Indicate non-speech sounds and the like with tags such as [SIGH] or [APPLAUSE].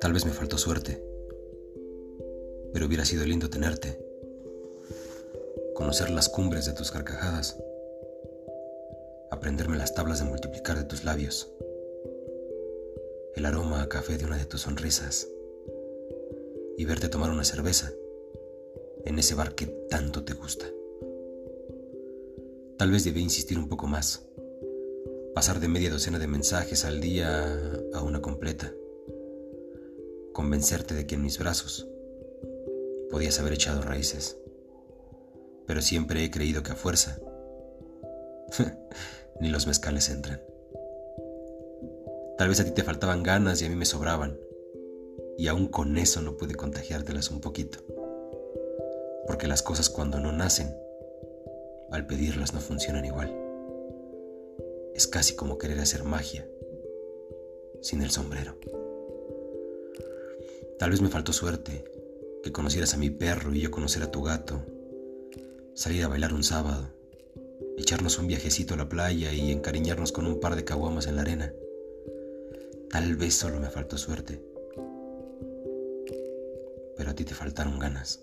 Tal vez me faltó suerte, pero hubiera sido lindo tenerte, conocer las cumbres de tus carcajadas, aprenderme las tablas de multiplicar de tus labios, el aroma a café de una de tus sonrisas y verte tomar una cerveza en ese bar que tanto te gusta. Tal vez debí insistir un poco más, pasar de media docena de mensajes al día a una completa convencerte de que en mis brazos podías haber echado raíces. Pero siempre he creído que a fuerza [LAUGHS] ni los mezcales entran. Tal vez a ti te faltaban ganas y a mí me sobraban. Y aún con eso no pude contagiártelas un poquito. Porque las cosas cuando no nacen, al pedirlas no funcionan igual. Es casi como querer hacer magia sin el sombrero. Tal vez me faltó suerte, que conocieras a mi perro y yo conocer a tu gato, salir a bailar un sábado, echarnos un viajecito a la playa y encariñarnos con un par de caguamas en la arena. Tal vez solo me faltó suerte, pero a ti te faltaron ganas.